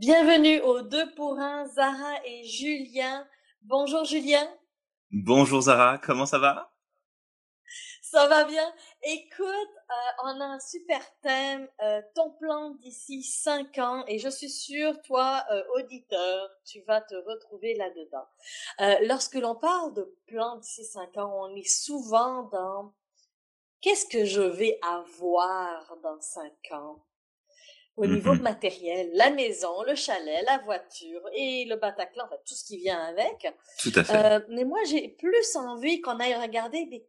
Bienvenue aux deux pour un, Zara et Julien. Bonjour Julien. Bonjour Zara, comment ça va? Ça va bien? Écoute, euh, on a un super thème, euh, ton plan d'ici cinq ans, et je suis sûre, toi, euh, auditeur, tu vas te retrouver là-dedans. lorsque l'on parle de plan d'ici cinq ans, on est souvent dans qu'est-ce que je vais avoir dans cinq ans? Au niveau mmh matériel, la maison, le chalet, la voiture et le Bataclan, enfin, tout ce qui vient avec. Tout à fait. Euh, mais moi, j'ai plus envie qu'on aille regarder mais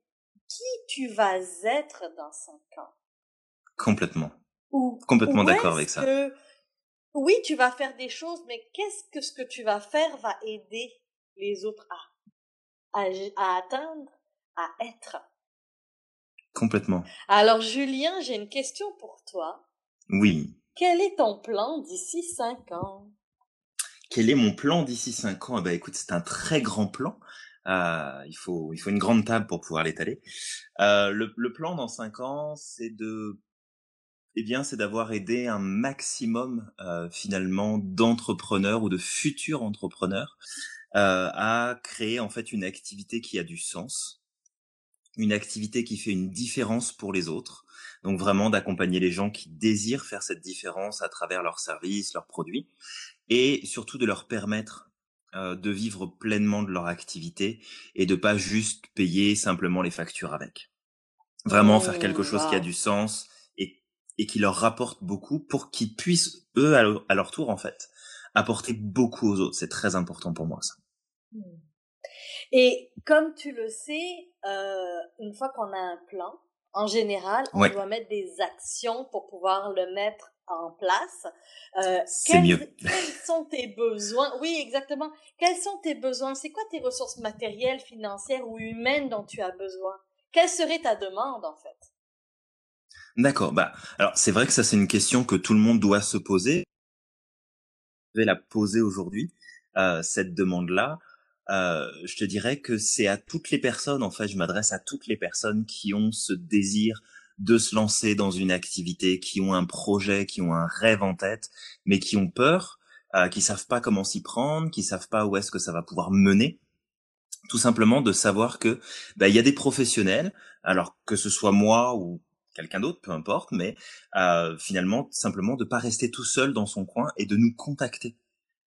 qui tu vas être dans cinq ans? Complètement. Ou, Complètement d'accord avec ça. oui, tu vas faire des choses, mais qu'est-ce que ce que tu vas faire va aider les autres à, à atteindre, à être? Complètement. Alors, Julien, j'ai une question pour toi. Oui. Quel est ton plan d'ici cinq ans? Quel est mon plan d'ici cinq ans? Eh ben, écoute, c'est un très grand plan. Euh, il faut, une grande table pour pouvoir l'étaler. Euh, le, plan dans cinq ans, c'est de, eh bien, c'est d'avoir aidé un maximum euh, finalement d'entrepreneurs ou de futurs entrepreneurs à créer en fait une activité qui a du sens, une activité qui fait une différence pour les autres, donc vraiment d'accompagner les gens qui désirent faire cette différence à travers leurs services, leurs produits, et surtout de leur permettre euh, de vivre pleinement de leur activité et de pas juste payer simplement les factures avec. Vraiment faire quelque chose qui a du sens et, et qui leur rapporte beaucoup pour qu'ils puissent, eux, à leur, tour, en fait, apporter beaucoup aux autres. C'est très important pour moi, ça. Mmh. Et comme tu le sais, euh, une fois qu'on a un plan, en général, on doit mettre des actions pour pouvoir le mettre en place. Euh, mieux. Quels sont tes besoins? Oui, exactement. Quels sont tes besoins? C'est quoi tes ressources matérielles, financières ou humaines dont tu as besoin? Quelle serait ta demande en fait? D'accord. Bah, alors c'est vrai que ça c'est une question que tout le monde doit se poser. Je vais la poser aujourd'hui euh, cette demande-là. Euh, je te dirais que c'est à toutes les personnes, en fait, je m'adresse à toutes les personnes qui ont ce désir de se lancer dans une activité, qui ont un projet, qui ont un rêve en tête, mais qui ont peur, euh, qui savent pas comment s'y prendre, qui savent pas où est-ce que ça va pouvoir mener. Tout simplement de savoir que bah, il y a des professionnels, alors que ce soit moi ou quelqu'un d'autre, peu importe, mais euh, finalement simplement de pas rester tout seul dans son coin et de nous contacter.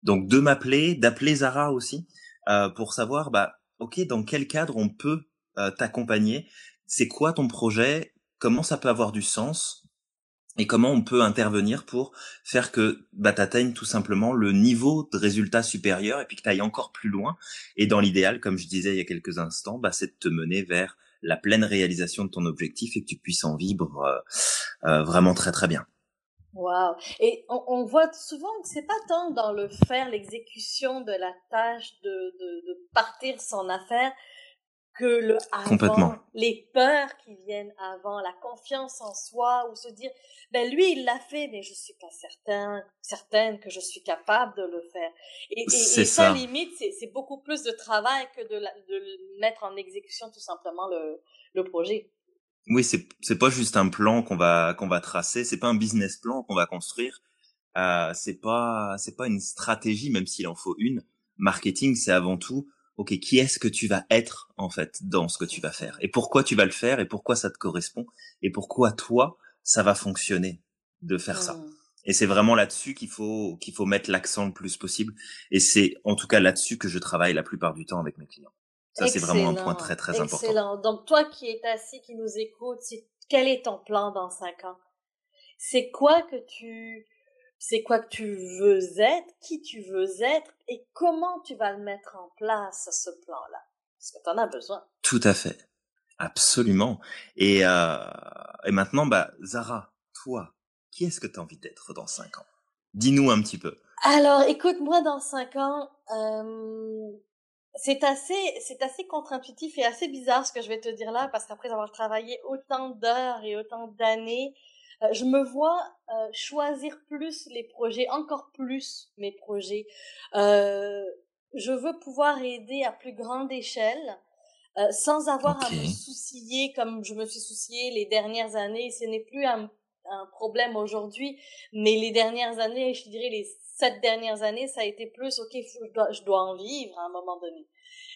Donc de m'appeler, d'appeler Zara aussi, euh, pour savoir, bah, ok, dans quel cadre on peut euh, t'accompagner, c'est quoi ton projet, comment ça peut avoir du sens, et comment on peut intervenir pour faire que bah, tu atteignes tout simplement le niveau de résultat supérieur et puis que tu ailles encore plus loin. Et dans l'idéal, comme je disais il y a quelques instants, bah, c'est de te mener vers la pleine réalisation de ton objectif et que tu puisses en vivre euh, euh vraiment très très bien. Wow. Et on, on, voit souvent que c'est pas tant dans le faire, l'exécution de la tâche de, de, de, partir son affaire que le avant, les peurs qui viennent avant, la confiance en soi ou se dire, ben lui il l'a fait, mais je suis pas certain, certaine que je suis capable de le faire. Et, et, et ça, limite, c'est beaucoup plus de travail que de, de mettre en exécution tout simplement le, le projet. Oui, c'est c'est pas juste un plan qu'on va qu'on va tracer, c'est pas un business plan qu'on va construire. Euh, c'est pas c'est pas une stratégie, même s'il en faut une. Marketing, c'est avant tout, ok, qui est-ce que tu vas être en fait dans ce que tu vas faire, et pourquoi tu vas le faire, et pourquoi ça te correspond, et pourquoi toi ça va fonctionner de faire ça? Mmh. Et c'est vraiment là-dessus qu'il faut qu'il faut mettre l'accent le plus possible. Et c'est en tout cas là-dessus que je travaille la plupart du temps avec mes clients. Ça, c'est vraiment un point très, très important. Excellent. Donc, toi qui es assis, qui nous écoute, quel est ton plan dans cinq ans? C'est quoi que tu, c'est quoi que tu veux être, qui tu veux être et comment tu vas le mettre en place, ce plan-là? Parce que tu en as besoin. Tout à fait. Absolument. Et, euh, et maintenant, bah, Zara, toi, qui est-ce que tu as envie d'être dans cinq ans? Dis-nous un petit peu. Alors, écoute, moi, dans cinq ans, euh, c'est assez, c'est assez contre-intuitif et assez bizarre ce que je vais te dire là, parce qu'après avoir travaillé autant d'heures et autant d'années, euh, je me vois euh, choisir plus les projets, encore plus mes projets. Euh, je veux pouvoir aider à plus grande échelle, sans avoir à me soucier comme je me suis souciée les dernières années. Ce n'est plus à, un problème aujourd'hui, mais les dernières années, je dirais les sept dernières années, ça a été plus, ok, je, dois, je dois en vivre à un moment donné.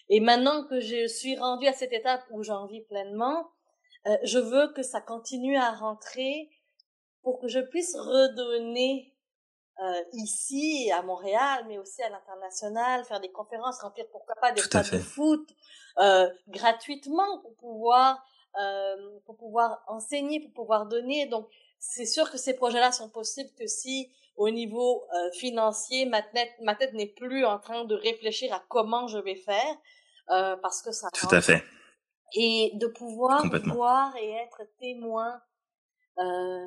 Et maintenant que je suis rendue à cette étape où j'en vis pleinement, euh, je veux que ça continue à rentrer pour que je puisse redonner euh, ici à Montréal, mais aussi à l'international, faire des conférences, remplir pourquoi pas des stades de foot euh, gratuitement pour pouvoir euh, pour pouvoir enseigner, pour pouvoir donner. Donc c'est sûr que ces projets-là sont possibles que si au niveau euh, financier ma tête ma tête n'est plus en train de réfléchir à comment je vais faire euh, parce que ça tout à fait. Et de pouvoir voir et être témoin euh,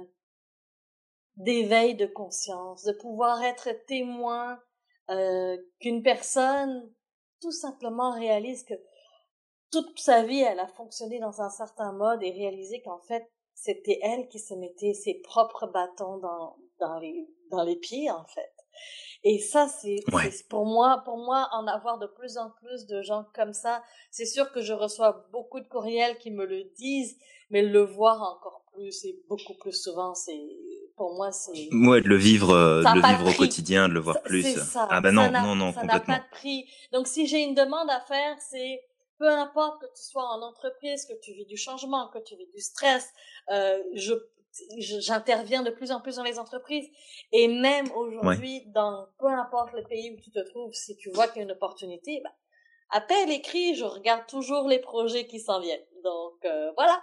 d'éveil de conscience, de pouvoir être témoin euh, qu'une personne tout simplement réalise que toute sa vie elle a fonctionné dans un certain mode et réaliser qu'en fait c'était elle qui se mettait ses propres bâtons dans dans les dans les pieds en fait. Et ça, c'est pour moi, pour moi, en avoir de plus en plus de gens comme ça. C'est sûr que je reçois beaucoup de courriels qui me le disent, mais le voir encore plus et beaucoup plus souvent, c'est pour moi, c'est. Ouais, de le vivre, euh, le vivre au quotidien, de le voir plus. Ça. Ah ben non, non, non, ça complètement. Ça n'a pas de prix. Donc, si j'ai une demande à faire, c'est peu importe que tu sois en entreprise, que tu vis du changement, que tu vis du stress, euh, je j'interviens de plus en plus dans les entreprises. Et même aujourd'hui dans peu importe le pays où tu te trouves si tu vois qu'il y a une opportunité bah, appelle écrit je regarde toujours les projets qui s'en viennent. Donc euh, voilà.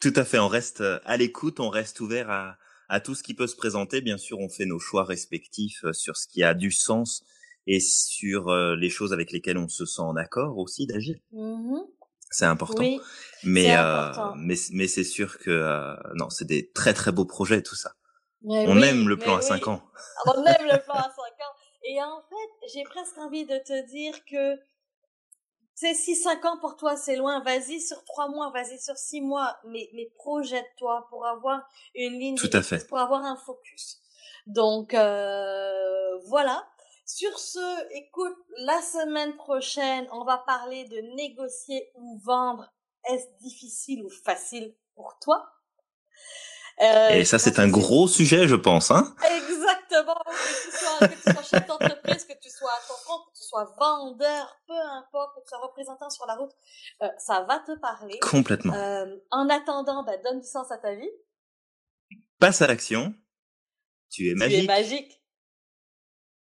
Tout à fait on reste euh, à l'écoute on reste ouvert à, à tout ce qui peut se présenter. Bien sûr on fait nos choix respectifs euh, sur ce qui a du sens et sur les choses avec lesquelles on se sent en accord aussi d'agir mmh c'est important. Oui, mais, euh, mais mais c'est sûr que euh, non, c'est des très très beaux projets tout ça. on aime le plan à 5 ans. on aime le plan à 5 ans. Et en fait, j'ai presque envie de te dire que c'est si 5 ans pour toi c'est loin, vas-y sur 3 mois, vas-y sur 6 mois, mais mais projette-toi pour avoir une ligne tout à fait. pour avoir un focus. Donc euh, voilà. Sur ce, écoute, la semaine prochaine, on va parler de négocier ou vendre. Est-ce difficile ou facile pour toi? Euh, Et ça, c'est un gros sujet, je pense. Hein? Exactement. Que tu, sois, que tu sois chef d'entreprise, que tu sois à ton compte, que tu sois vendeur, peu importe, que tu sois représentant sur la route, euh, ça va te parler. Complètement. Euh, en attendant, bah, donne du sens à ta vie. Passe à l'action. Tu es magique. Tu es magique.